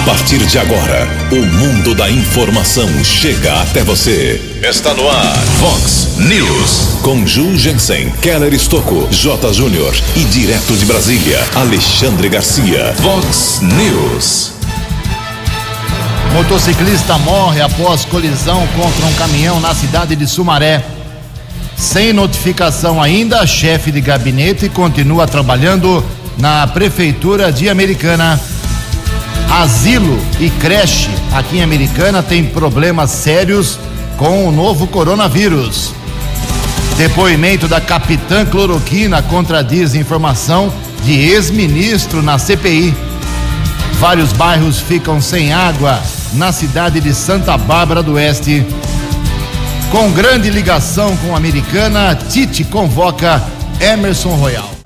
A partir de agora, o mundo da informação chega até você. Está no ar, Fox News. Com Ju Jensen, Keller Estocco, J. Júnior e direto de Brasília, Alexandre Garcia. Fox News. Motociclista morre após colisão contra um caminhão na cidade de Sumaré. Sem notificação ainda, chefe de gabinete continua trabalhando na prefeitura de Americana. Asilo e creche aqui em Americana tem problemas sérios com o novo coronavírus. Depoimento da capitã cloroquina contradiz informação de ex-ministro na CPI. Vários bairros ficam sem água na cidade de Santa Bárbara do Oeste. Com grande ligação com a americana, Tite convoca Emerson Royal.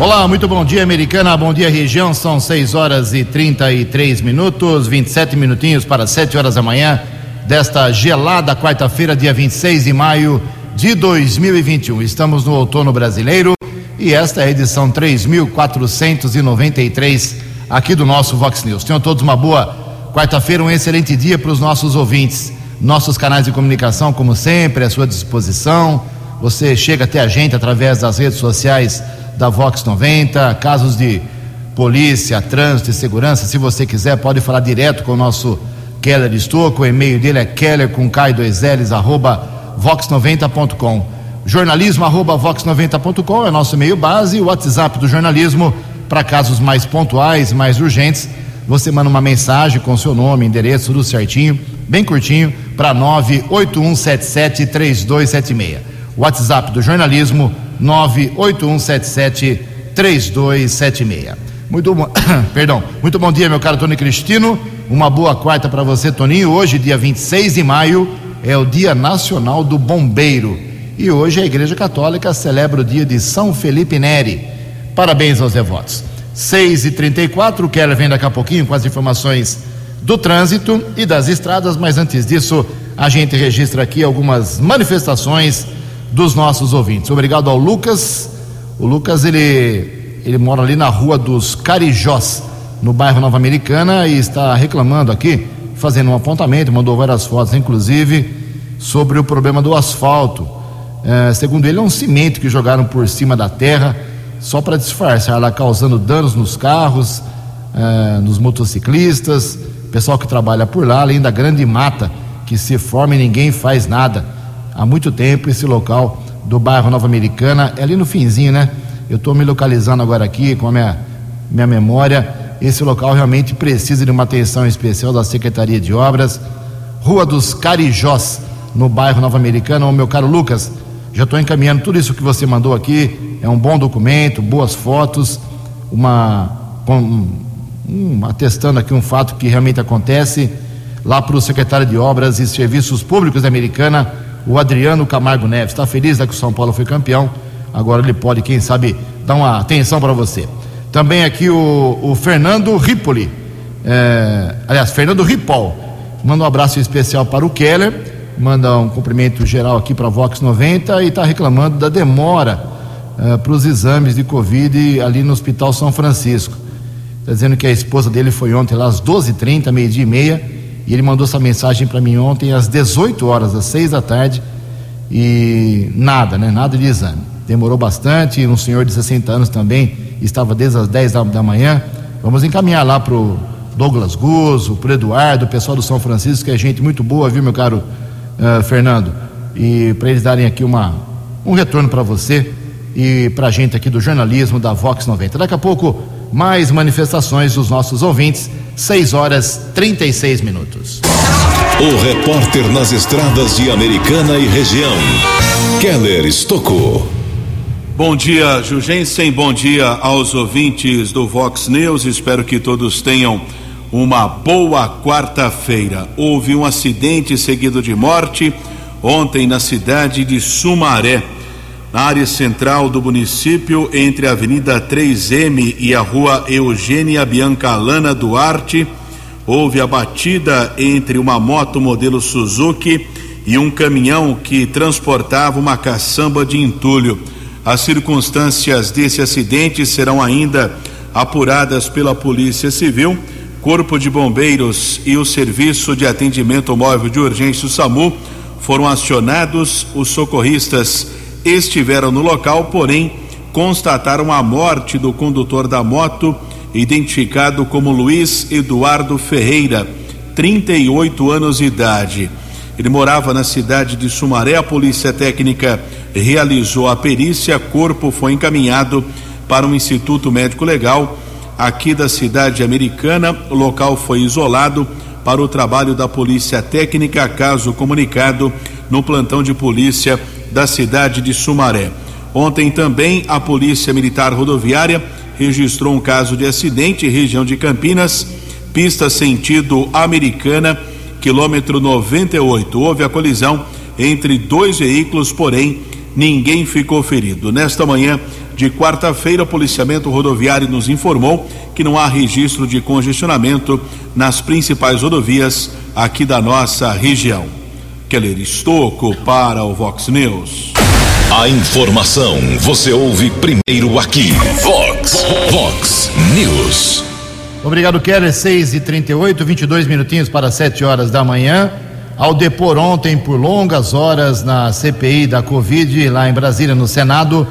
Olá, muito bom dia, americana. Bom dia, região. São 6 horas e 33 minutos, 27 minutinhos para 7 horas da manhã desta gelada quarta-feira, dia 26 de maio de 2021. Estamos no outono brasileiro e esta é a edição 3493 aqui do nosso Vox News. Tenham todos uma boa quarta-feira, um excelente dia para os nossos ouvintes. Nossos canais de comunicação, como sempre, à sua disposição. Você chega até a gente através das redes sociais da Vox 90, casos de polícia, trânsito e segurança. Se você quiser, pode falar direto com o nosso Keller Estouco. O e-mail dele é keller com K2Ls, arroba vox90.com. Jornalismo arroba vox90.com é nosso e-mail base. O WhatsApp do jornalismo para casos mais pontuais, mais urgentes. Você manda uma mensagem com seu nome, endereço, tudo certinho, bem curtinho, para 981773276. WhatsApp do jornalismo 981773276. Muito bom, perdão. Muito bom dia, meu caro Tony Cristino. Uma boa quarta para você, Toninho. Hoje, dia 26 de maio, é o Dia Nacional do Bombeiro. E hoje a Igreja Católica celebra o dia de São Felipe Neri. Parabéns aos devotos. 6 e 34 o Keller vem daqui a pouquinho com as informações do trânsito e das estradas, mas antes disso, a gente registra aqui algumas manifestações dos nossos ouvintes. Obrigado ao Lucas. O Lucas ele ele mora ali na rua dos Carijós, no bairro Nova Americana e está reclamando aqui, fazendo um apontamento, mandou várias fotos, inclusive, sobre o problema do asfalto. É, segundo ele, é um cimento que jogaram por cima da terra só para disfarçar, lá causando danos nos carros, é, nos motociclistas, pessoal que trabalha por lá, além da grande mata que se forma e ninguém faz nada há muito tempo esse local do bairro Nova Americana, é ali no finzinho, né? Eu estou me localizando agora aqui com a minha, minha memória. Esse local realmente precisa de uma atenção especial da Secretaria de Obras. Rua dos Carijós, no bairro Nova Americana. O meu caro Lucas, já estou encaminhando tudo isso que você mandou aqui. É um bom documento, boas fotos, uma. Um, um, atestando aqui um fato que realmente acontece lá para o secretário de Obras e Serviços Públicos da Americana o Adriano Camargo Neves. Está feliz né, que o São Paulo foi campeão. Agora ele pode, quem sabe, dar uma atenção para você. Também aqui o, o Fernando Ripoli. É, aliás, Fernando Ripol. Manda um abraço especial para o Keller. Manda um cumprimento geral aqui para a Vox 90 e está reclamando da demora é, para os exames de Covid ali no Hospital São Francisco. Está dizendo que a esposa dele foi ontem lá às 12h30, meio-dia e meia e ele mandou essa mensagem para mim ontem às 18 horas, às 6 da tarde, e nada, né? Nada de exame. Demorou bastante, um senhor de 60 anos também estava desde as 10 da, da manhã. Vamos encaminhar lá para o Douglas Guzzo, para Eduardo, o pessoal do São Francisco, que é gente muito boa, viu, meu caro uh, Fernando? E para eles darem aqui uma, um retorno para você e para a gente aqui do jornalismo da Vox 90. Daqui a pouco, mais manifestações dos nossos ouvintes 6 horas 36 minutos. O repórter nas estradas de Americana e região, Keller Estocou. Bom dia, Jugensen. Bom dia aos ouvintes do Vox News. Espero que todos tenham uma boa quarta-feira. Houve um acidente seguido de morte ontem na cidade de Sumaré, na área central do município, entre a Avenida 3M e a Rua Eugênia Bianca Lana Duarte. Houve a batida entre uma moto modelo Suzuki e um caminhão que transportava uma caçamba de entulho. As circunstâncias desse acidente serão ainda apuradas pela Polícia Civil. Corpo de Bombeiros e o Serviço de Atendimento Móvel de Urgência, o SAMU, foram acionados. Os socorristas estiveram no local, porém constataram a morte do condutor da moto, identificado como Luiz Eduardo Ferreira, 38 anos de idade. Ele morava na cidade de Sumaré. A polícia técnica realizou a perícia. Corpo foi encaminhado para um instituto médico legal aqui da cidade americana. O local foi isolado para o trabalho da polícia técnica. Caso comunicado no plantão de polícia da cidade de Sumaré. Ontem também a Polícia Militar Rodoviária registrou um caso de acidente em região de Campinas, pista sentido americana quilômetro 98. Houve a colisão entre dois veículos, porém ninguém ficou ferido. Nesta manhã de quarta-feira, o policiamento rodoviário nos informou que não há registro de congestionamento nas principais rodovias aqui da nossa região. Keller Estocco para o Vox News. A informação você ouve primeiro aqui. Vox, Vox News. Obrigado, Keller. 6 e 38 22 minutinhos para 7 horas da manhã. Ao depor ontem por longas horas na CPI da Covid, lá em Brasília, no Senado,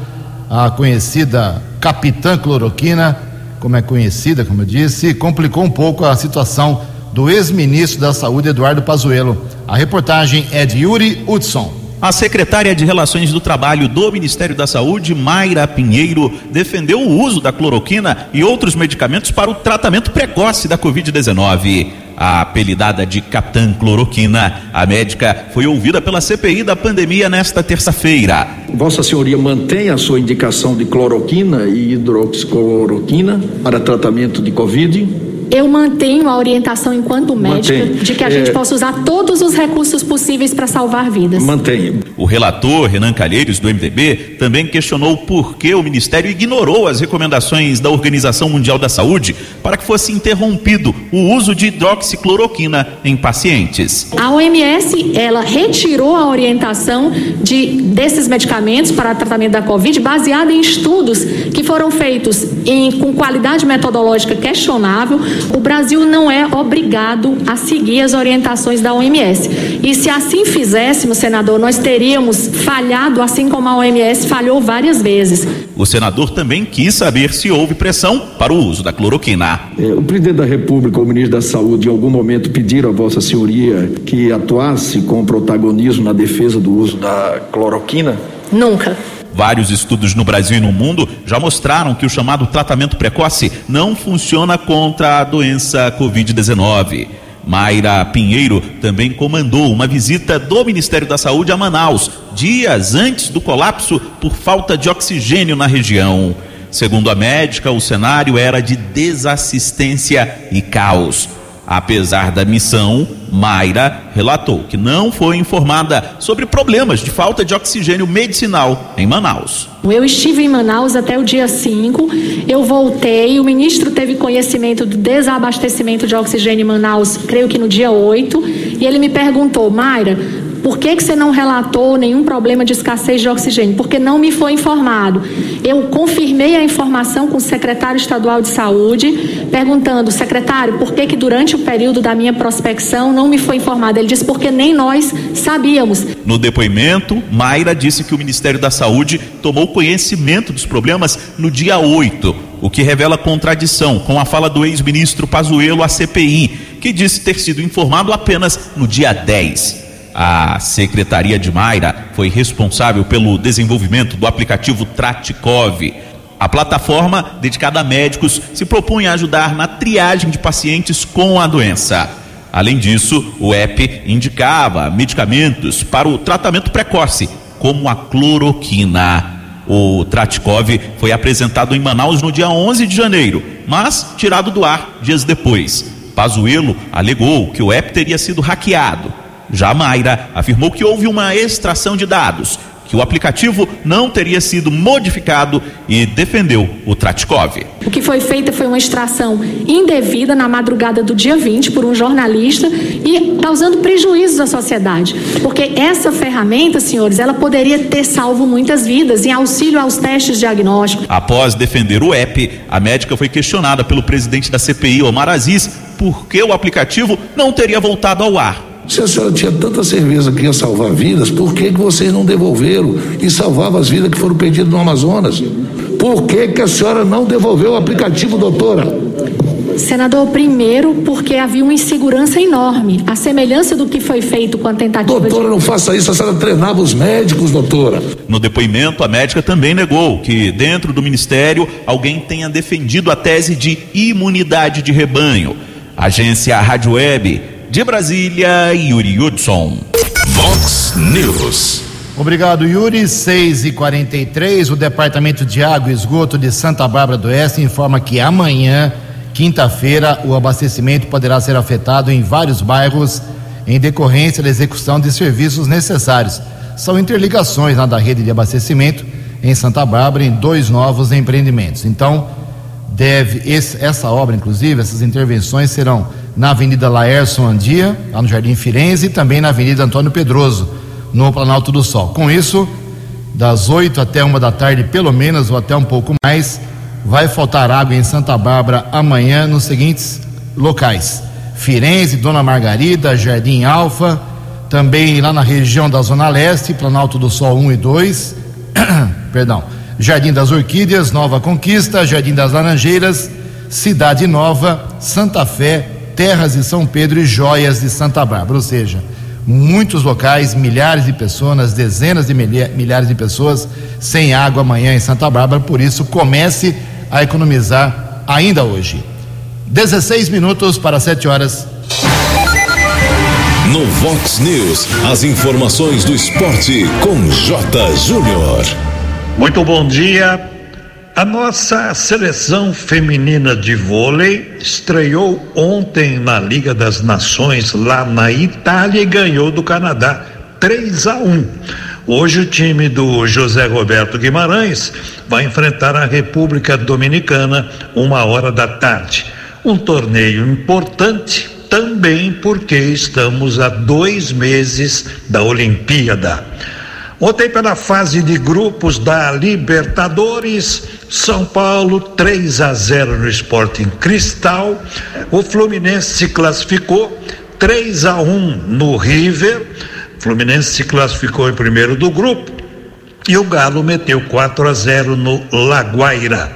a conhecida Capitã Cloroquina, como é conhecida, como eu disse, complicou um pouco a situação do ex-ministro da Saúde, Eduardo Pazuello. A reportagem é de Yuri Hudson. A secretária de Relações do Trabalho do Ministério da Saúde, Mayra Pinheiro, defendeu o uso da cloroquina e outros medicamentos para o tratamento precoce da Covid-19. A apelidada de Capitã Cloroquina, a médica foi ouvida pela CPI da pandemia nesta terça-feira. Vossa Senhoria mantém a sua indicação de cloroquina e hidroxicloroquina para tratamento de Covid? Eu mantenho a orientação enquanto médica Mantém. de que a gente é... possa usar todos os recursos possíveis para salvar vidas. Mantenho. O relator Renan Calheiros do MDB também questionou por que o ministério ignorou as recomendações da Organização Mundial da Saúde para que fosse interrompido o uso de hidroxicloroquina em pacientes. A OMS, ela retirou a orientação de desses medicamentos para tratamento da Covid baseada em estudos que foram feitos em, com qualidade metodológica questionável o Brasil não é obrigado a seguir as orientações da OMS. E se assim fizéssemos, senador, nós teríamos falhado, assim como a OMS falhou várias vezes. O senador também quis saber se houve pressão para o uso da cloroquina. É, o presidente da República, o ministro da Saúde, em algum momento pediram a Vossa Senhoria que atuasse com protagonismo na defesa do uso da cloroquina? Nunca. Vários estudos no Brasil e no mundo já mostraram que o chamado tratamento precoce não funciona contra a doença Covid-19. Mayra Pinheiro também comandou uma visita do Ministério da Saúde a Manaus, dias antes do colapso por falta de oxigênio na região. Segundo a médica, o cenário era de desassistência e caos. Apesar da missão, Mayra relatou que não foi informada sobre problemas de falta de oxigênio medicinal em Manaus. Eu estive em Manaus até o dia 5, eu voltei, o ministro teve conhecimento do desabastecimento de oxigênio em Manaus, creio que no dia 8, e ele me perguntou, Mayra, por que, que você não relatou nenhum problema de escassez de oxigênio? Porque não me foi informado. Eu confirmei a informação com o secretário estadual de saúde, perguntando, secretário, por que, que durante o período da minha prospecção não me foi informado? Ele disse, porque nem nós sabíamos. No depoimento, Mayra disse que o Ministério da Saúde tomou conhecimento dos problemas no dia 8, o que revela contradição com a fala do ex-ministro Pazuello à CPI, que disse ter sido informado apenas no dia 10. A Secretaria de Mayra foi responsável pelo desenvolvimento do aplicativo Tratikov. A plataforma, dedicada a médicos, se propunha a ajudar na triagem de pacientes com a doença. Além disso, o app indicava medicamentos para o tratamento precoce, como a cloroquina. O Tratikov foi apresentado em Manaus no dia 11 de janeiro, mas tirado do ar dias depois. Pazuello alegou que o app teria sido hackeado já Mayra afirmou que houve uma extração de dados, que o aplicativo não teria sido modificado e defendeu o Tratkov. O que foi feito foi uma extração indevida na madrugada do dia 20 por um jornalista e causando prejuízos à sociedade. Porque essa ferramenta, senhores, ela poderia ter salvo muitas vidas em auxílio aos testes diagnósticos. Após defender o app, a médica foi questionada pelo presidente da CPI, Omar Aziz, porque o aplicativo não teria voltado ao ar. Se a senhora tinha tanta certeza que ia salvar vidas, por que, que vocês não devolveram e salvavam as vidas que foram perdidas no Amazonas? Por que, que a senhora não devolveu o aplicativo, doutora? Senador, primeiro, porque havia uma insegurança enorme. A semelhança do que foi feito com a tentativa Doutora, de... não faça isso, a senhora treinava os médicos, doutora. No depoimento, a médica também negou que, dentro do ministério, alguém tenha defendido a tese de imunidade de rebanho. Agência Rádio Web, de Brasília, Yuri Hudson. Vox News. Obrigado, Yuri. 6 e 43 o Departamento de Água e Esgoto de Santa Bárbara do Oeste informa que amanhã, quinta-feira, o abastecimento poderá ser afetado em vários bairros em decorrência da execução de serviços necessários. São interligações lá da rede de abastecimento em Santa Bárbara em dois novos empreendimentos. Então, deve esse, essa obra, inclusive, essas intervenções serão na Avenida Laércio Andia, lá no Jardim Firenze, e também na Avenida Antônio Pedroso, no Planalto do Sol. Com isso, das 8 até uma da tarde, pelo menos, ou até um pouco mais, vai faltar água em Santa Bárbara amanhã nos seguintes locais: Firenze, Dona Margarida, Jardim Alfa, também lá na região da Zona Leste, Planalto do Sol 1 e 2, perdão, Jardim das Orquídeas, Nova Conquista, Jardim das Laranjeiras, Cidade Nova, Santa Fé, Terras de São Pedro e Joias de Santa Bárbara, ou seja, muitos locais, milhares de pessoas, dezenas de milhares de pessoas sem água amanhã em Santa Bárbara, por isso comece a economizar ainda hoje. 16 minutos para 7 horas. No Vox News, as informações do esporte com J. Júnior. Muito bom dia. A nossa seleção feminina de vôlei estreou ontem na Liga das Nações lá na Itália e ganhou do Canadá 3 a 1. Hoje o time do José Roberto Guimarães vai enfrentar a República Dominicana uma hora da tarde. Um torneio importante também porque estamos a dois meses da Olimpíada. Ontem, pela fase de grupos da Libertadores, São Paulo 3 a 0 no Sporting Cristal. O Fluminense se classificou 3 a 1 no River. O Fluminense se classificou em primeiro do grupo. E o Galo meteu 4 a 0 no Laguaira.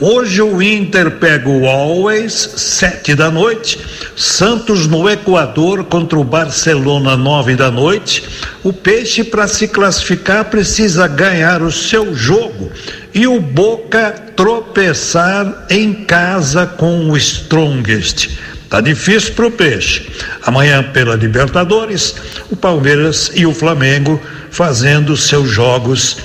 Hoje o Inter pega o Always, sete da noite. Santos no Equador contra o Barcelona, nove da noite. O Peixe, para se classificar, precisa ganhar o seu jogo. E o Boca tropeçar em casa com o Strongest. Tá difícil para o Peixe. Amanhã, pela Libertadores, o Palmeiras e o Flamengo fazendo seus jogos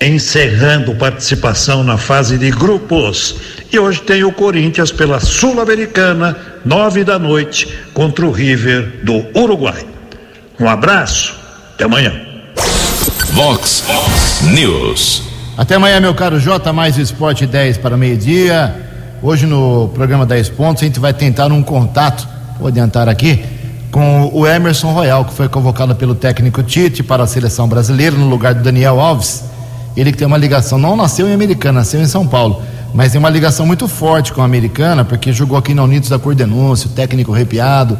encerrando participação na fase de grupos. E hoje tem o Corinthians pela Sul-Americana, nove da noite, contra o River do Uruguai. Um abraço, até amanhã. Vox News. Até amanhã, meu caro J, mais esporte 10 para meio-dia. Hoje no programa 10 pontos a gente vai tentar um contato, vou adiantar aqui, com o Emerson Royal, que foi convocado pelo técnico Tite para a seleção brasileira no lugar do Daniel Alves ele que tem uma ligação, não nasceu em Americana, nasceu em São Paulo, mas tem uma ligação muito forte com a Americana, porque jogou aqui na Unidos da Cordenúncio, técnico arrepiado,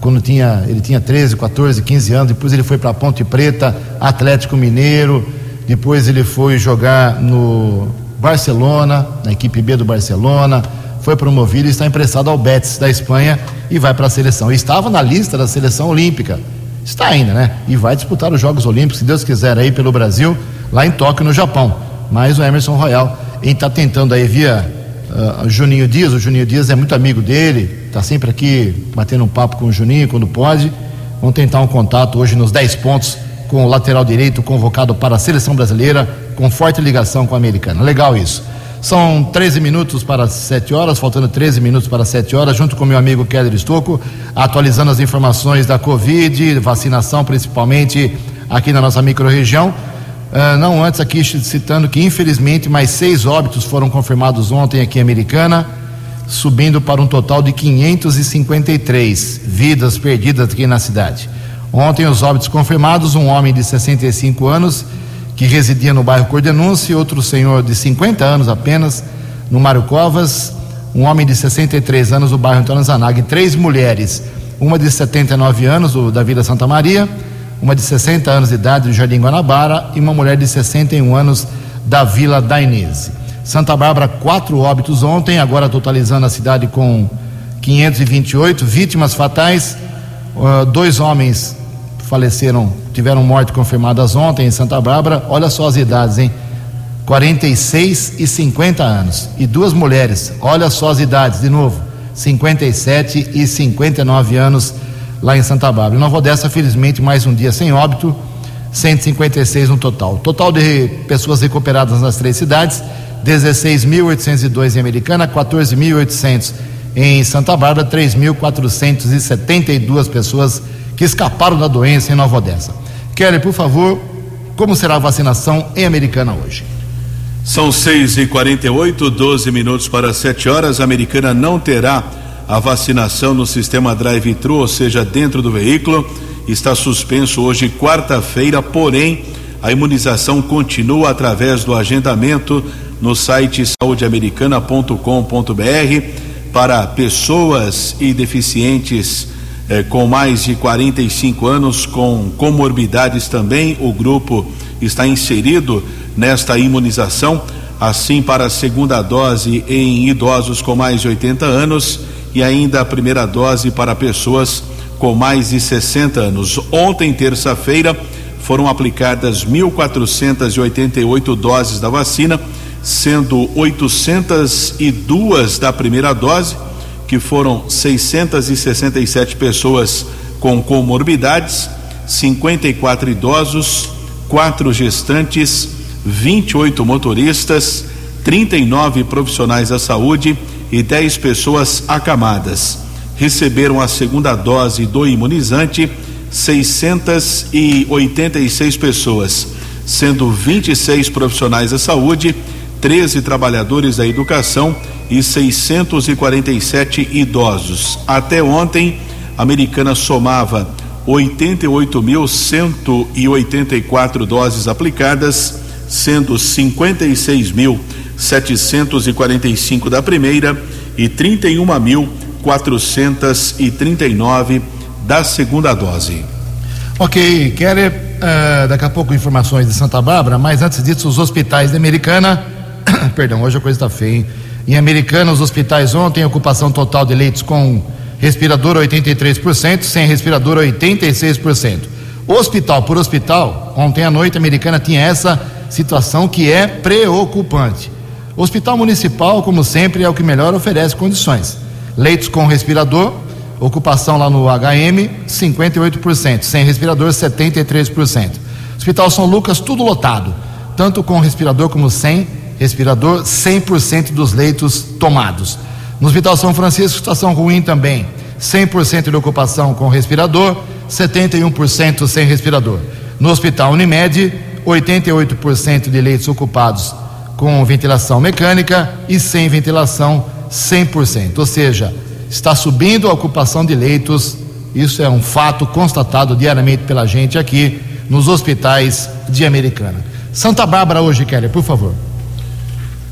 quando tinha, ele tinha 13, 14, 15 anos, depois ele foi para Ponte Preta, Atlético Mineiro, depois ele foi jogar no Barcelona, na equipe B do Barcelona, foi promovido e está emprestado ao Betis da Espanha e vai para a seleção. estava na lista da seleção olímpica. Está ainda, né? E vai disputar os Jogos Olímpicos, se Deus quiser, aí pelo Brasil lá em Tóquio, no Japão. Mas o Emerson Royal, está tentando aí via uh, Juninho Dias, o Juninho Dias é muito amigo dele, está sempre aqui batendo um papo com o Juninho quando pode. Vamos tentar um contato hoje nos 10 pontos com o lateral direito convocado para a seleção brasileira, com forte ligação com a americana. Legal isso. São 13 minutos para 7 horas, faltando 13 minutos para 7 horas, junto com meu amigo Keller Estocco, atualizando as informações da Covid, vacinação principalmente aqui na nossa microrregião. Uh, não antes aqui citando que infelizmente mais seis óbitos foram confirmados ontem aqui em Americana, subindo para um total de 553 vidas perdidas aqui na cidade. Ontem os óbitos confirmados, um homem de 65 anos que residia no bairro Cordenúncio e outro senhor de 50 anos apenas no Mário Covas, um homem de 63 anos do bairro Tanzanag, três mulheres, uma de 79 anos do, da Vila Santa Maria, uma de 60 anos de idade do Jardim Guanabara e uma mulher de 61 anos da Vila Dainese. Santa Bárbara, quatro óbitos ontem, agora totalizando a cidade com 528 vítimas fatais. Uh, dois homens faleceram, tiveram morte confirmadas ontem em Santa Bárbara. Olha só as idades, hein? 46 e 50 anos. E duas mulheres, olha só as idades, de novo, 57 e 59 anos lá em Santa Bárbara. Nova Odessa, felizmente, mais um dia sem óbito, 156 no total. Total de pessoas recuperadas nas três cidades, 16.802 em Americana, 14.800 em Santa Bárbara, 3.472 pessoas que escaparam da doença em Nova Odessa. Kelly, por favor, como será a vacinação em Americana hoje? São 6 e 48 12 minutos para 7 horas. A Americana não terá a vacinação no sistema drive-thru, ou seja, dentro do veículo. Está suspenso hoje, quarta-feira, porém, a imunização continua através do agendamento no site saudeamericana.com.br para pessoas e deficientes eh, com mais de 45 anos, com comorbidades também. O grupo está inserido nesta imunização, assim para a segunda dose em idosos com mais de 80 anos e ainda a primeira dose para pessoas com mais de 60 anos. Ontem, terça-feira, foram aplicadas 1.488 doses da vacina, sendo 802 da primeira dose, que foram 667 pessoas com comorbidades, 54 idosos, quatro gestantes, 28 motoristas, 39 profissionais da saúde e 10 pessoas acamadas. Receberam a segunda dose do imunizante 686 pessoas, sendo 26 profissionais da saúde, 13 trabalhadores da educação e 647 idosos. Até ontem, a americana somava 88.184 doses aplicadas, sendo 56.745 da primeira e 31.439 da segunda dose. Ok, Keller, uh, daqui a pouco informações de Santa Bárbara, mas antes disso, os hospitais de Americana, perdão, hoje a coisa está feia, hein? Em Americana, os hospitais ontem, ocupação total de leitos com respirador 83%, sem respirador 86%. Hospital por hospital, ontem à noite a Americana tinha essa situação que é preocupante. O hospital municipal, como sempre, é o que melhor oferece condições. Leitos com respirador, ocupação lá no HM, 58%, sem respirador, 73%. Hospital São Lucas, tudo lotado, tanto com respirador como sem respirador, 100% dos leitos tomados. No Hospital São Francisco, situação ruim também, 100% de ocupação com respirador, 71% sem respirador. No Hospital Unimed, 88% de leitos ocupados com ventilação mecânica e sem ventilação 100%. Ou seja, está subindo a ocupação de leitos. Isso é um fato constatado diariamente pela gente aqui nos hospitais de Americana. Santa Bárbara hoje, Kelly, por favor.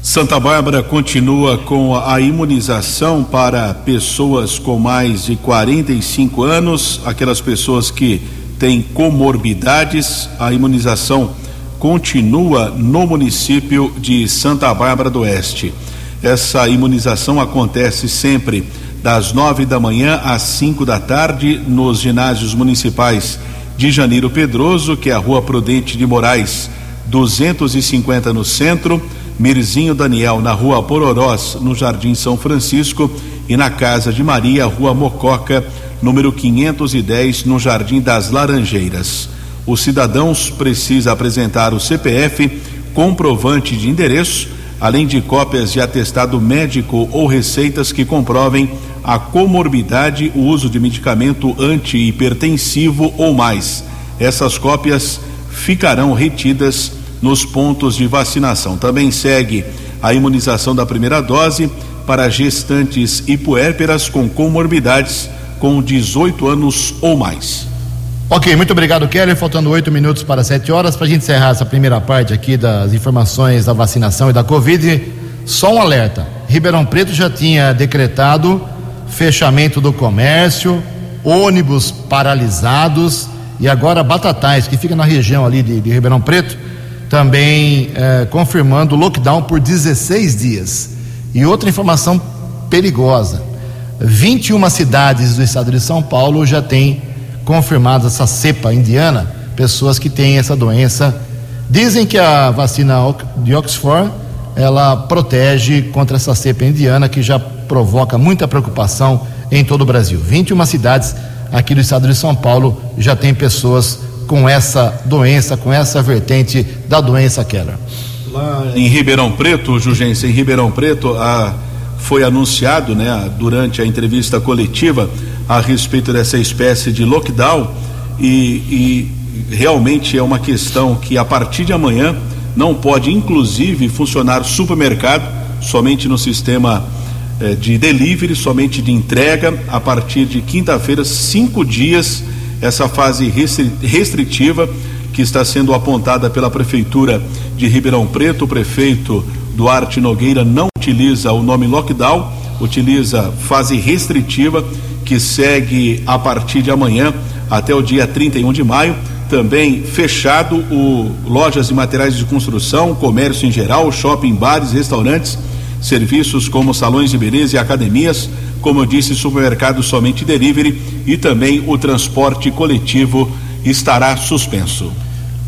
Santa Bárbara continua com a imunização para pessoas com mais de 45 anos, aquelas pessoas que têm comorbidades. A imunização continua no município de Santa Bárbara do Oeste. Essa imunização acontece sempre das nove da manhã às cinco da tarde nos ginásios municipais de Janeiro Pedroso, que é a Rua Prudente de Moraes, 250 no centro, Mirzinho Daniel na Rua Pororós, no Jardim São Francisco, e na Casa de Maria, Rua Mococa, número 510, no Jardim das Laranjeiras. Os cidadãos precisam apresentar o CPF, comprovante de endereço, além de cópias de atestado médico ou receitas que comprovem a comorbidade, o uso de medicamento antihipertensivo ou mais. Essas cópias ficarão retidas nos pontos de vacinação. Também segue a imunização da primeira dose para gestantes e puérperas com comorbidades com 18 anos ou mais. Ok, muito obrigado, Kelly. Faltando oito minutos para sete horas, para a gente encerrar essa primeira parte aqui das informações da vacinação e da Covid, só um alerta. Ribeirão Preto já tinha decretado fechamento do comércio, ônibus paralisados e agora Batatais, que fica na região ali de, de Ribeirão Preto, também eh, confirmando lockdown por 16 dias. E outra informação perigosa: 21 cidades do estado de São Paulo já têm confirmado essa cepa indiana, pessoas que têm essa doença. Dizem que a vacina de Oxford ela protege contra essa cepa indiana que já provoca muita preocupação em todo o Brasil. 21 cidades aqui do estado de São Paulo já tem pessoas com essa doença, com essa vertente da doença Keller. Lá em Ribeirão Preto, Jugense, em Ribeirão Preto, a, foi anunciado, né, durante a entrevista coletiva a respeito dessa espécie de lockdown e, e realmente é uma questão que a partir de amanhã não pode, inclusive, funcionar supermercado somente no sistema eh, de delivery, somente de entrega. A partir de quinta-feira, cinco dias, essa fase restritiva que está sendo apontada pela Prefeitura de Ribeirão Preto. O prefeito Duarte Nogueira não utiliza o nome lockdown, utiliza fase restritiva que segue a partir de amanhã até o dia 31 de maio também fechado o lojas e materiais de construção, comércio em geral, shopping, bares, restaurantes, serviços como salões de beleza e academias, como eu disse, supermercados somente delivery e também o transporte coletivo estará suspenso.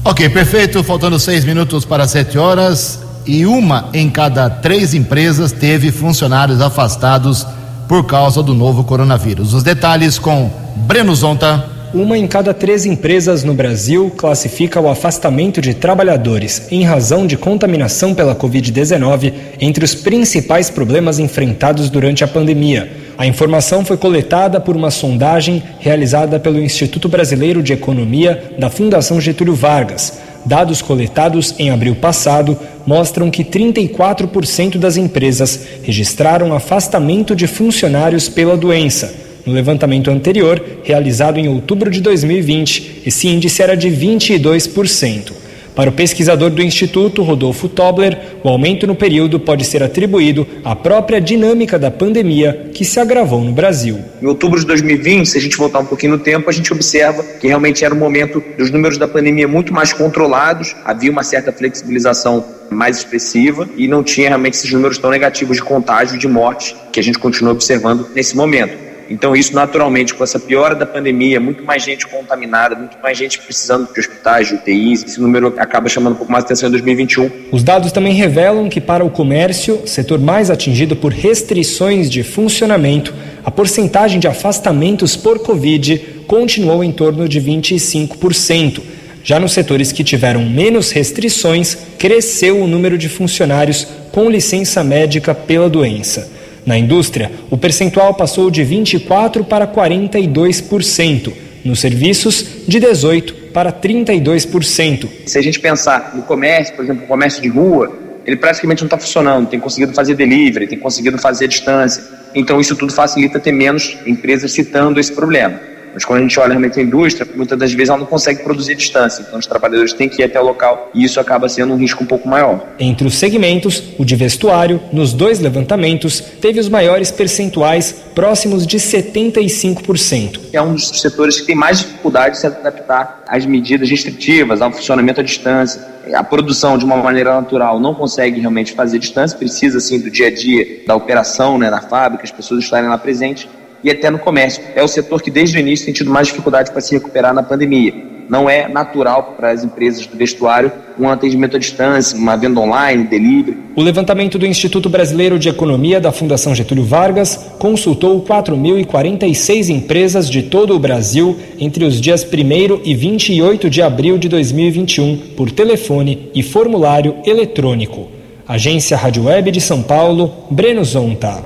Ok, perfeito. Faltando seis minutos para sete horas e uma em cada três empresas teve funcionários afastados por causa do novo coronavírus. Os detalhes com Breno Zonta. Uma em cada três empresas no Brasil classifica o afastamento de trabalhadores em razão de contaminação pela Covid-19 entre os principais problemas enfrentados durante a pandemia. A informação foi coletada por uma sondagem realizada pelo Instituto Brasileiro de Economia da Fundação Getúlio Vargas. Dados coletados em abril passado mostram que 34% das empresas registraram afastamento de funcionários pela doença no levantamento anterior, realizado em outubro de 2020, esse índice era de 22%. Para o pesquisador do Instituto, Rodolfo Tobler, o aumento no período pode ser atribuído à própria dinâmica da pandemia que se agravou no Brasil. Em outubro de 2020, se a gente voltar um pouquinho no tempo, a gente observa que realmente era um momento dos números da pandemia muito mais controlados, havia uma certa flexibilização mais expressiva e não tinha realmente esses números tão negativos de contágio e de morte que a gente continua observando nesse momento. Então, isso naturalmente, com essa piora da pandemia, muito mais gente contaminada, muito mais gente precisando de hospitais, de UTIs, esse número acaba chamando um pouco mais atenção em 2021. Os dados também revelam que, para o comércio, setor mais atingido por restrições de funcionamento, a porcentagem de afastamentos por Covid continuou em torno de 25%. Já nos setores que tiveram menos restrições, cresceu o número de funcionários com licença médica pela doença. Na indústria, o percentual passou de 24% para 42%. Nos serviços, de 18% para 32%. Se a gente pensar no comércio, por exemplo, o comércio de rua, ele praticamente não está funcionando, tem conseguido fazer delivery, tem conseguido fazer distância. Então, isso tudo facilita ter menos empresas citando esse problema. Mas quando a gente olha realmente a indústria, muitas das vezes ela não consegue produzir distância. Então os trabalhadores têm que ir até o local e isso acaba sendo um risco um pouco maior. Entre os segmentos, o de vestuário, nos dois levantamentos, teve os maiores percentuais próximos de 75%. É um dos setores que tem mais dificuldade de se adaptar às medidas restritivas, ao funcionamento à distância. A produção, de uma maneira natural, não consegue realmente fazer distância, precisa, assim, do dia a dia, da operação né, na fábrica, as pessoas estarem lá presentes e até no comércio. É o setor que desde o início tem tido mais dificuldade para se recuperar na pandemia. Não é natural para as empresas do vestuário um atendimento à distância, uma venda online, delivery. O levantamento do Instituto Brasileiro de Economia da Fundação Getúlio Vargas consultou 4.046 empresas de todo o Brasil entre os dias 1 e 28 de abril de 2021 por telefone e formulário eletrônico. Agência Rádio Web de São Paulo, Breno Zonta.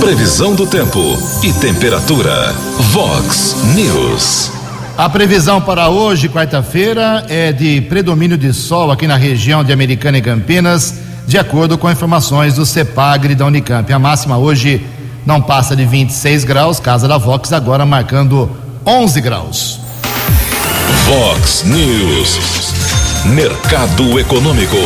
Previsão do tempo e temperatura. Vox News. A previsão para hoje, quarta-feira, é de predomínio de sol aqui na região de Americana e Campinas, de acordo com informações do CEPAGRE da Unicamp. A máxima hoje não passa de 26 graus, casa da Vox agora marcando 11 graus. Vox News. Mercado Econômico.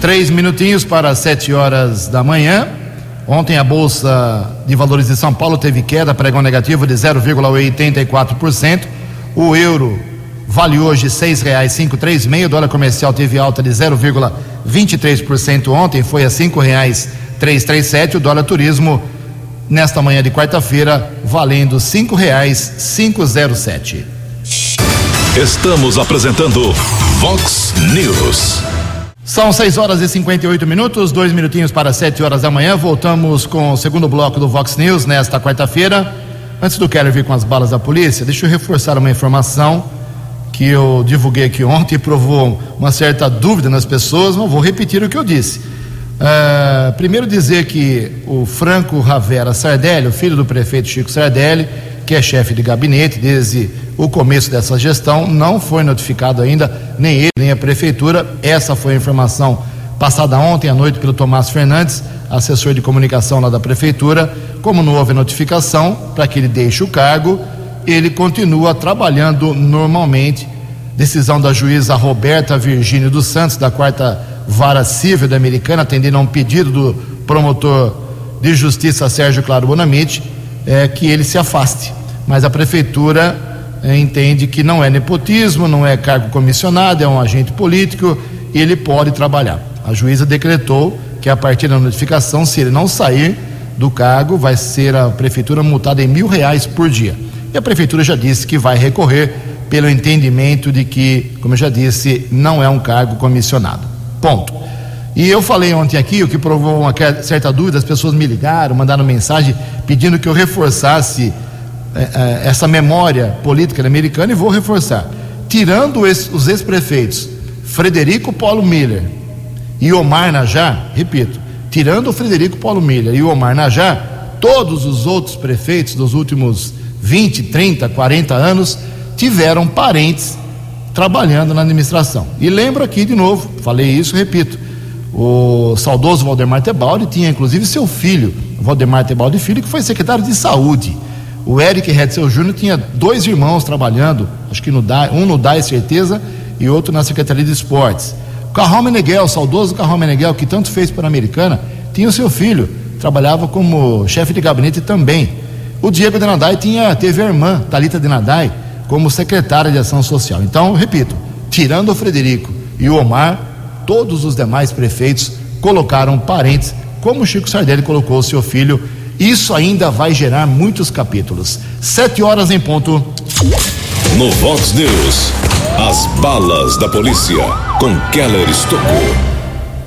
Três minutinhos para sete horas da manhã. Ontem a Bolsa de Valores de São Paulo teve queda, pregão negativo de 0,84%. O euro vale hoje R$ 6,536. O dólar comercial teve alta de 0,23% ontem, foi a R$ 5,337. O dólar turismo, nesta manhã de quarta-feira, valendo R$ 5,507. Estamos apresentando Vox News. São 6 horas e 58 minutos, dois minutinhos para 7 horas da manhã. Voltamos com o segundo bloco do Vox News nesta quarta-feira. Antes do Keller vir com as balas da polícia, deixa eu reforçar uma informação que eu divulguei aqui ontem e provou uma certa dúvida nas pessoas, mas vou repetir o que eu disse. Uh, primeiro dizer que o Franco Ravera Sardelli, o filho do prefeito Chico Sardelli, que é chefe de gabinete desde o começo dessa gestão, não foi notificado ainda, nem ele, nem a prefeitura. Essa foi a informação passada ontem à noite pelo Tomás Fernandes, assessor de comunicação lá da prefeitura. Como não houve notificação para que ele deixe o cargo, ele continua trabalhando normalmente. Decisão da juíza Roberta Virgínio dos Santos, da quarta vara civil da Americana, atendendo a um pedido do promotor de justiça Sérgio Claro Bonamite, é que ele se afaste. Mas a prefeitura é, entende que não é nepotismo, não é cargo comissionado, é um agente político e ele pode trabalhar. A juíza decretou que a partir da notificação, se ele não sair do cargo, vai ser a prefeitura multada em mil reais por dia. E a prefeitura já disse que vai recorrer pelo entendimento de que, como eu já disse, não é um cargo comissionado. Ponto. E eu falei ontem aqui, o que provou uma certa dúvida, as pessoas me ligaram, mandaram mensagem pedindo que eu reforçasse é, é, essa memória política americana e vou reforçar. Tirando os ex-prefeitos Frederico Paulo Miller e Omar Najá, repito, tirando o Frederico Paulo Miller e o Omar Najá, todos os outros prefeitos dos últimos 20, 30, 40 anos tiveram parentes trabalhando na administração. E lembro aqui de novo, falei isso, repito, o saudoso Valdemar Tebaldi tinha inclusive seu filho, Valdemar Tebaldi Filho, que foi secretário de saúde o Eric Hetzel Júnior tinha dois irmãos trabalhando, acho que no DAI, um no DAI Certeza e outro na Secretaria de Esportes. O Carral Meneghel, saudoso Carral Meneghel, que tanto fez para a Americana, tinha o seu filho, trabalhava como chefe de gabinete também. O Diego Denadai tinha, teve a irmã, Talita Denadai, como secretária de Ação Social. Então, repito, tirando o Frederico e o Omar, todos os demais prefeitos colocaram parentes, como o Chico Sardelli colocou o seu filho isso ainda vai gerar muitos capítulos. Sete horas em ponto. No Vox News, as balas da polícia com Keller Estocou.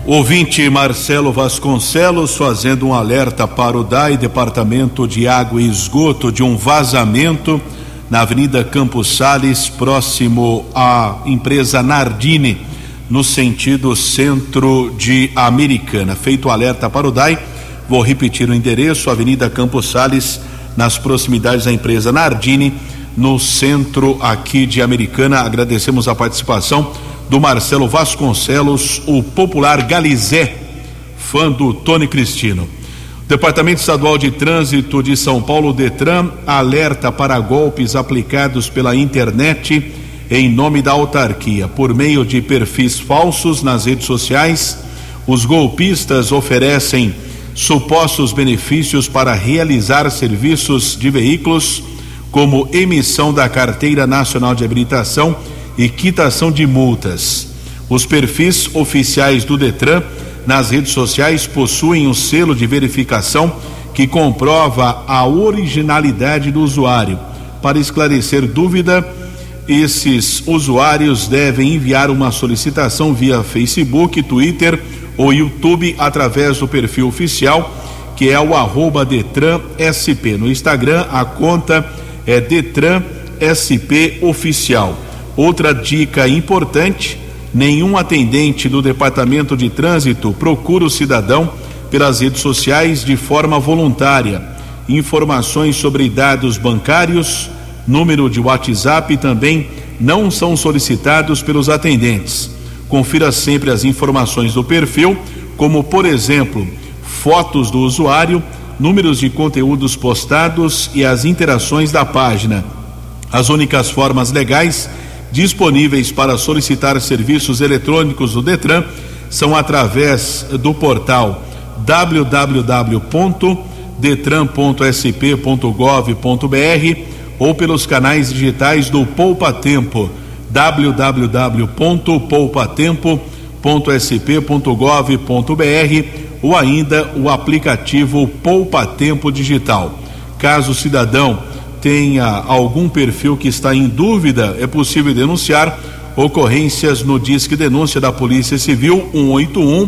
Ouvinte Marcelo Vasconcelos fazendo um alerta para o DAI, Departamento de Água e Esgoto, de um vazamento na Avenida Campos Sales, próximo à empresa Nardini, no sentido centro de Americana. Feito o alerta para o DAI Vou repetir o endereço: Avenida Campos Sales, nas proximidades da empresa Nardini, no centro aqui de Americana. Agradecemos a participação do Marcelo Vasconcelos, o popular Galizé, fã do Tony Cristino. Departamento Estadual de Trânsito de São Paulo, Detran, alerta para golpes aplicados pela internet em nome da autarquia. Por meio de perfis falsos nas redes sociais, os golpistas oferecem supostos benefícios para realizar serviços de veículos, como emissão da Carteira Nacional de Habilitação e quitação de multas. Os perfis oficiais do Detran nas redes sociais possuem um selo de verificação que comprova a originalidade do usuário. Para esclarecer dúvida, esses usuários devem enviar uma solicitação via Facebook, Twitter ou YouTube através do perfil oficial, que é o arroba Detran SP. No Instagram, a conta é Detran SP Oficial. Outra dica importante: nenhum atendente do Departamento de Trânsito procura o cidadão pelas redes sociais de forma voluntária. Informações sobre dados bancários, número de WhatsApp também não são solicitados pelos atendentes. Confira sempre as informações do perfil, como por exemplo, fotos do usuário, números de conteúdos postados e as interações da página. As únicas formas legais disponíveis para solicitar serviços eletrônicos do Detran são através do portal www.detran.sp.gov.br ou pelos canais digitais do Poupa Tempo www.poupatempo.sp.gov.br ou ainda o aplicativo Poupa Tempo Digital. Caso o cidadão tenha algum perfil que está em dúvida, é possível denunciar ocorrências no Disque Denúncia da Polícia Civil 181,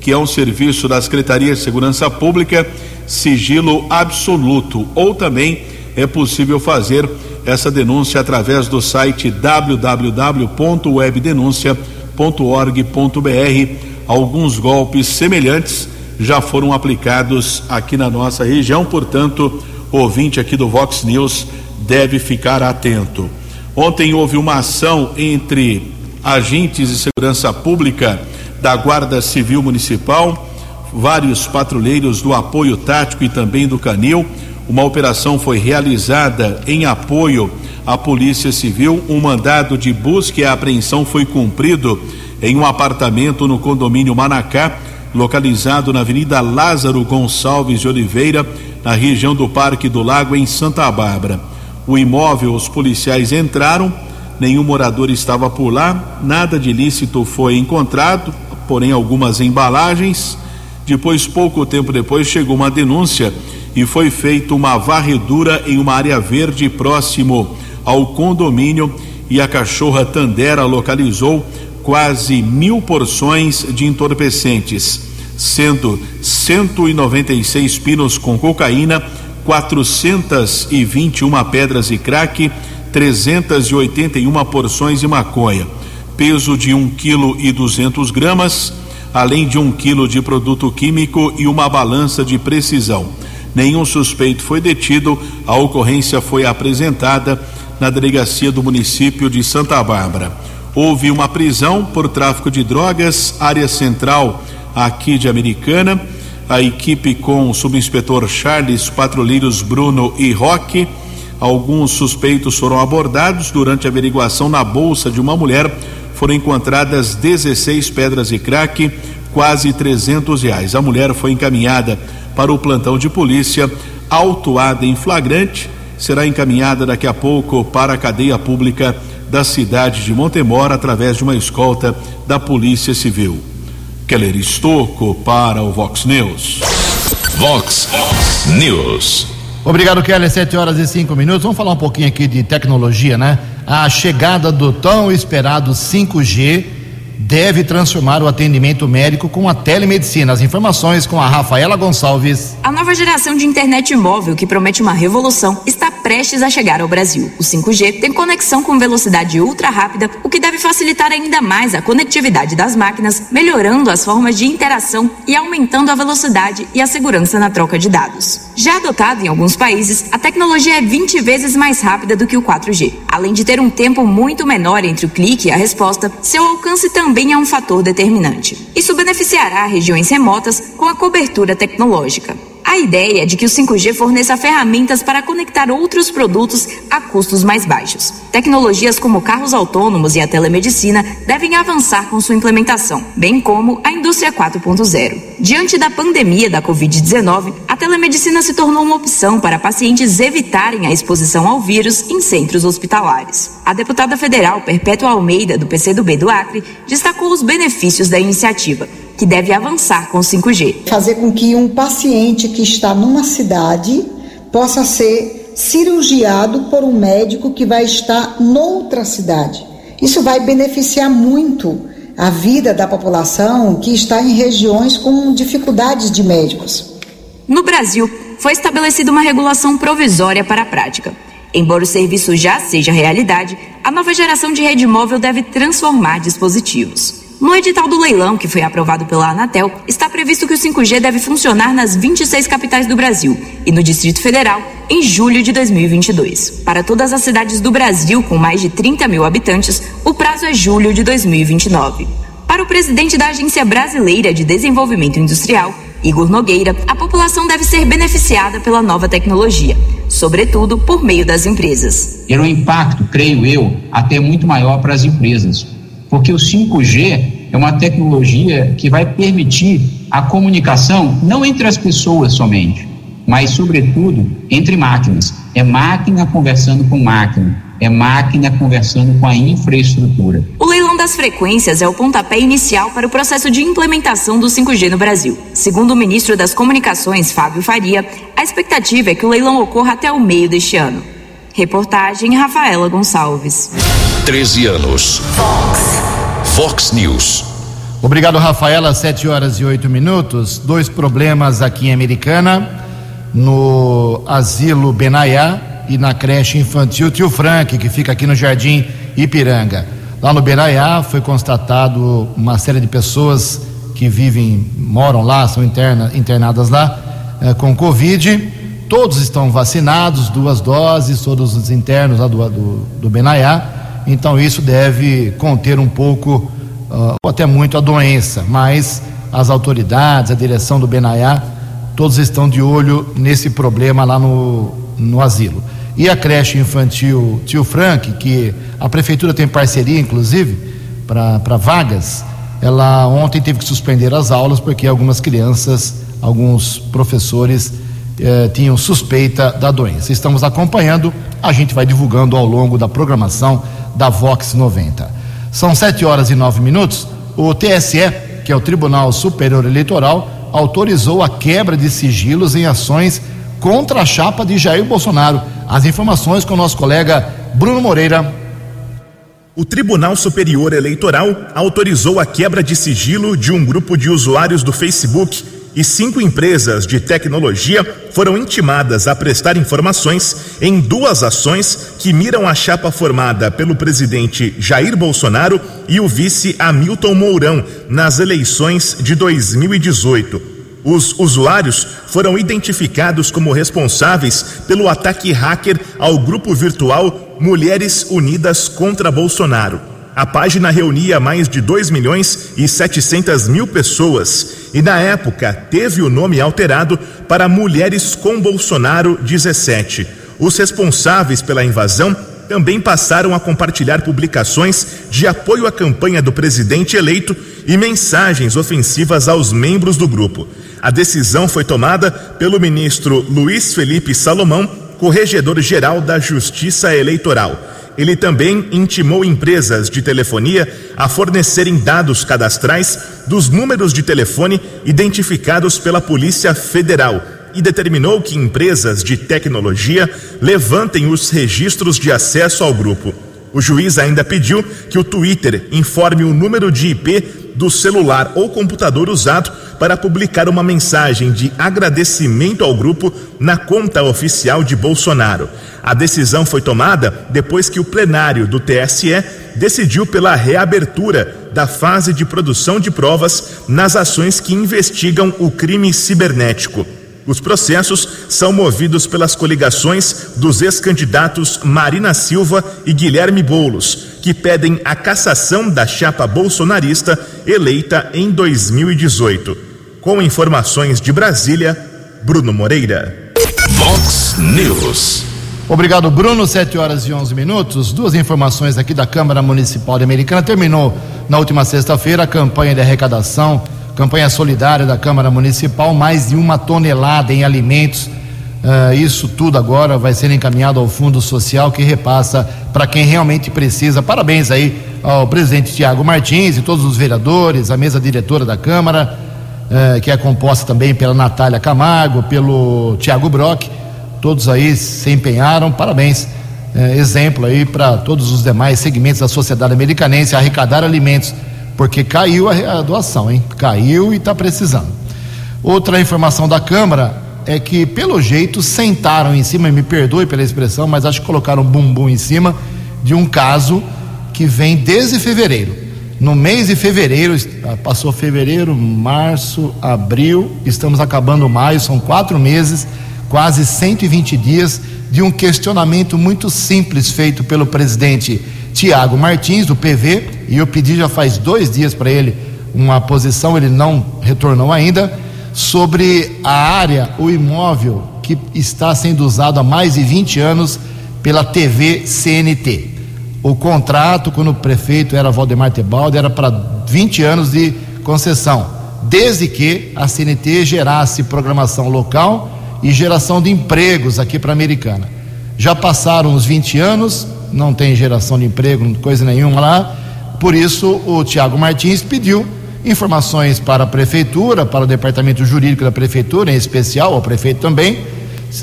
que é um serviço da Secretaria de Segurança Pública, sigilo absoluto, ou também é possível fazer essa denúncia através do site www.webdenuncia.org.br. Alguns golpes semelhantes já foram aplicados aqui na nossa região, portanto, ouvinte aqui do Vox News deve ficar atento. Ontem houve uma ação entre agentes de segurança pública da Guarda Civil Municipal, vários patrulheiros do apoio tático e também do Canil uma operação foi realizada em apoio à Polícia Civil. Um mandado de busca e apreensão foi cumprido em um apartamento no condomínio Manacá, localizado na Avenida Lázaro Gonçalves de Oliveira, na região do Parque do Lago, em Santa Bárbara. O imóvel, os policiais entraram, nenhum morador estava por lá, nada de ilícito foi encontrado, porém algumas embalagens. Depois, pouco tempo depois, chegou uma denúncia e foi feita uma varredura em uma área verde próximo ao condomínio e a cachorra Tandera localizou quase mil porções de entorpecentes, sendo 196 pinos com cocaína, 421 pedras de crack, 381 porções de maconha, peso de 1 quilo e 200 gramas, além de um quilo de produto químico e uma balança de precisão. Nenhum suspeito foi detido. A ocorrência foi apresentada na delegacia do município de Santa Bárbara. Houve uma prisão por tráfico de drogas, área central aqui de Americana. A equipe com o subinspetor Charles, patrulheiros Bruno e Roque. Alguns suspeitos foram abordados durante a averiguação na bolsa de uma mulher. Foram encontradas 16 pedras de crack, quase 300 reais. A mulher foi encaminhada para o plantão de polícia, autuada em flagrante, será encaminhada daqui a pouco para a cadeia pública da cidade de Montemor através de uma escolta da Polícia Civil. Keller Estocco para o Vox News. Vox News. Obrigado, Keller. Sete horas e cinco minutos. Vamos falar um pouquinho aqui de tecnologia, né? A chegada do tão esperado 5G deve transformar o atendimento médico com a telemedicina. As informações com a Rafaela Gonçalves. A nova geração de internet móvel, que promete uma revolução, está prestes a chegar ao Brasil. O 5G tem conexão com velocidade ultra rápida, o que deve facilitar ainda mais a conectividade das máquinas, melhorando as formas de interação e aumentando a velocidade e a segurança na troca de dados. Já adotado em alguns países, a tecnologia é 20 vezes mais rápida do que o 4G. Além de ter um tempo muito menor entre o clique e a resposta, seu alcance também é um fator determinante. Isso beneficiará regiões remotas com a cobertura tecnológica. A ideia é de que o 5G forneça ferramentas para conectar outros produtos a custos mais baixos. Tecnologias como carros autônomos e a telemedicina devem avançar com sua implementação, bem como a indústria 4.0. Diante da pandemia da Covid-19, a telemedicina se tornou uma opção para pacientes evitarem a exposição ao vírus em centros hospitalares. A deputada federal Perpétua Almeida, do PCdoB do Acre, destacou os benefícios da iniciativa que deve avançar com o 5G. Fazer com que um paciente que está numa cidade possa ser cirurgiado por um médico que vai estar noutra cidade. Isso vai beneficiar muito a vida da população que está em regiões com dificuldades de médicos. No Brasil, foi estabelecida uma regulação provisória para a prática. Embora o serviço já seja realidade, a nova geração de rede móvel deve transformar dispositivos. No edital do leilão, que foi aprovado pela Anatel, está previsto que o 5G deve funcionar nas 26 capitais do Brasil e no Distrito Federal em julho de 2022. Para todas as cidades do Brasil com mais de 30 mil habitantes, o prazo é julho de 2029. Para o presidente da Agência Brasileira de Desenvolvimento Industrial, Igor Nogueira, a população deve ser beneficiada pela nova tecnologia, sobretudo por meio das empresas. Ter um impacto, creio eu, até muito maior para as empresas porque o 5G é uma tecnologia que vai permitir a comunicação não entre as pessoas somente, mas, sobretudo, entre máquinas. É máquina conversando com máquina é máquina conversando com a infraestrutura. O leilão das frequências é o pontapé inicial para o processo de implementação do 5G no Brasil. Segundo o ministro das Comunicações, Fábio Faria, a expectativa é que o leilão ocorra até o meio deste ano. Reportagem Rafaela Gonçalves. 13 anos. Fox. Fox News. Obrigado, Rafaela. 7 horas e 8 minutos. Dois problemas aqui em Americana. No asilo Benaiá, e na creche infantil Tio Frank, que fica aqui no Jardim Ipiranga. Lá no Beraiá foi constatado uma série de pessoas que vivem, moram lá, são interna, internadas lá eh, com Covid. Todos estão vacinados, duas doses, todos os internos lá do, do, do Benaiá. Então isso deve conter um pouco, uh, ou até muito, a doença. Mas as autoridades, a direção do Benaiá, todos estão de olho nesse problema lá no, no asilo. E a creche infantil Tio Frank, que a prefeitura tem parceria, inclusive, para vagas, ela ontem teve que suspender as aulas porque algumas crianças, alguns professores eh, tinham suspeita da doença. Estamos acompanhando, a gente vai divulgando ao longo da programação da Vox 90. São sete horas e nove minutos. O TSE, que é o Tribunal Superior Eleitoral, autorizou a quebra de sigilos em ações contra a chapa de Jair Bolsonaro. As informações com o nosso colega Bruno Moreira. O Tribunal Superior Eleitoral autorizou a quebra de sigilo de um grupo de usuários do Facebook e cinco empresas de tecnologia foram intimadas a prestar informações em duas ações que miram a chapa formada pelo presidente Jair Bolsonaro e o vice Hamilton Mourão nas eleições de 2018. Os usuários foram identificados como responsáveis pelo ataque hacker ao grupo virtual Mulheres Unidas contra Bolsonaro. A página reunia mais de 2 milhões e 700 mil pessoas e, na época, teve o nome alterado para Mulheres com Bolsonaro 17. Os responsáveis pela invasão também passaram a compartilhar publicações de apoio à campanha do presidente eleito e mensagens ofensivas aos membros do grupo. A decisão foi tomada pelo ministro Luiz Felipe Salomão, corregedor-geral da Justiça Eleitoral. Ele também intimou empresas de telefonia a fornecerem dados cadastrais dos números de telefone identificados pela Polícia Federal e determinou que empresas de tecnologia levantem os registros de acesso ao grupo. O juiz ainda pediu que o Twitter informe o número de IP do celular ou computador usado para publicar uma mensagem de agradecimento ao grupo na conta oficial de Bolsonaro. A decisão foi tomada depois que o plenário do TSE decidiu pela reabertura da fase de produção de provas nas ações que investigam o crime cibernético. Os processos são movidos pelas coligações dos ex-candidatos Marina Silva e Guilherme Boulos, que pedem a cassação da chapa bolsonarista eleita em 2018. Com informações de Brasília, Bruno Moreira. Vox News. Obrigado, Bruno. 7 horas e 11 minutos. Duas informações aqui da Câmara Municipal de Americana. Terminou na última sexta-feira a campanha de arrecadação campanha solidária da Câmara Municipal, mais de uma tonelada em alimentos. Uh, isso tudo agora vai ser encaminhado ao Fundo Social que repassa para quem realmente precisa. Parabéns aí ao presidente Tiago Martins e todos os vereadores, a mesa diretora da Câmara, uh, que é composta também pela Natália Camargo, pelo Tiago Brock. Todos aí se empenharam. Parabéns. Uh, exemplo aí para todos os demais segmentos da sociedade americanense arrecadar alimentos porque caiu a, a doação, hein? Caiu e está precisando. Outra informação da Câmara é que, pelo jeito, sentaram em cima, me perdoe pela expressão, mas acho que colocaram bumbum em cima de um caso que vem desde fevereiro. No mês de fevereiro, ah, passou fevereiro, março, abril, estamos acabando maio, são quatro meses, quase 120 dias de um questionamento muito simples feito pelo presidente Tiago Martins, do PV, e eu pedi já faz dois dias para ele uma posição, ele não retornou ainda, sobre a área, o imóvel que está sendo usado há mais de 20 anos pela TV CNT. O contrato, quando o prefeito era Valdemar Tebaldi, era para 20 anos de concessão, desde que a CNT gerasse programação local e geração de empregos aqui para a Americana. Já passaram os 20 anos, não tem geração de emprego, coisa nenhuma lá. Por isso, o Tiago Martins pediu informações para a prefeitura, para o departamento jurídico da prefeitura, em especial ao prefeito também.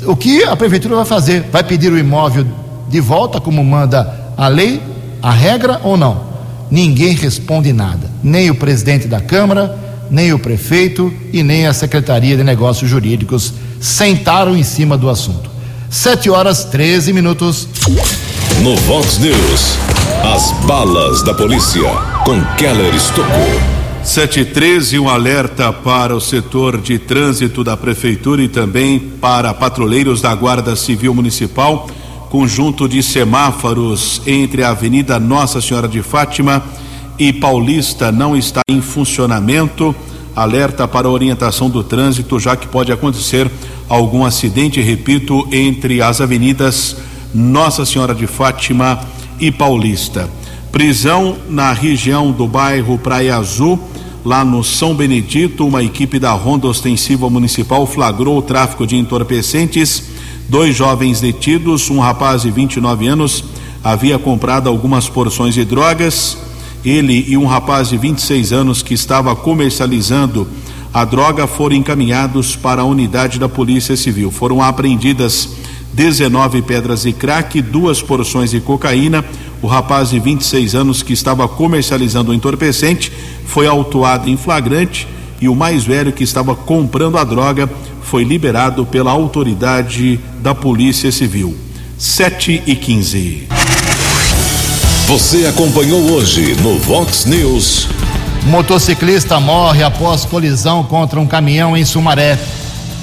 O que a prefeitura vai fazer? Vai pedir o imóvel de volta, como manda a lei, a regra ou não? Ninguém responde nada. Nem o presidente da Câmara, nem o prefeito e nem a Secretaria de Negócios Jurídicos sentaram em cima do assunto. Sete horas 13 minutos. No Vox News, as balas da polícia com Keller Estocou. 713, um alerta para o setor de trânsito da Prefeitura e também para patrulheiros da Guarda Civil Municipal. Conjunto de semáforos entre a Avenida Nossa Senhora de Fátima e Paulista não está em funcionamento. Alerta para orientação do trânsito, já que pode acontecer algum acidente, repito, entre as avenidas Nossa Senhora de Fátima e Paulista. Prisão na região do bairro Praia Azul, lá no São Benedito, uma equipe da Ronda Ostensiva Municipal flagrou o tráfico de entorpecentes. Dois jovens detidos, um rapaz de 29 anos, havia comprado algumas porções de drogas. Ele e um rapaz de 26 anos que estava comercializando a droga foram encaminhados para a unidade da Polícia Civil. Foram apreendidas 19 pedras de crack, duas porções de cocaína. O rapaz de 26 anos que estava comercializando o entorpecente foi autuado em flagrante e o mais velho que estava comprando a droga foi liberado pela autoridade da Polícia Civil. 7 e 15. Você acompanhou hoje no Vox News. Motociclista morre após colisão contra um caminhão em Sumaré.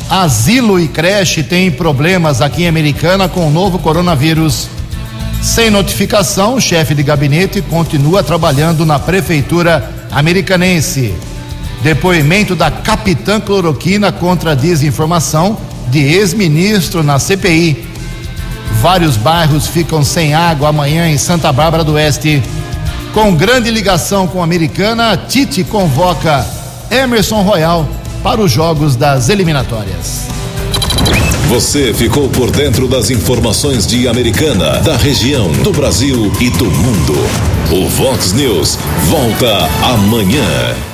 Asilo e creche têm problemas aqui em Americana com o novo coronavírus. Sem notificação, o chefe de gabinete continua trabalhando na prefeitura americanense. Depoimento da capitã cloroquina contra a desinformação de ex-ministro na CPI. Vários bairros ficam sem água amanhã em Santa Bárbara do Oeste. Com grande ligação com a Americana, Tite convoca Emerson Royal para os jogos das eliminatórias. Você ficou por dentro das informações de Americana, da região, do Brasil e do mundo. O Vox News volta amanhã.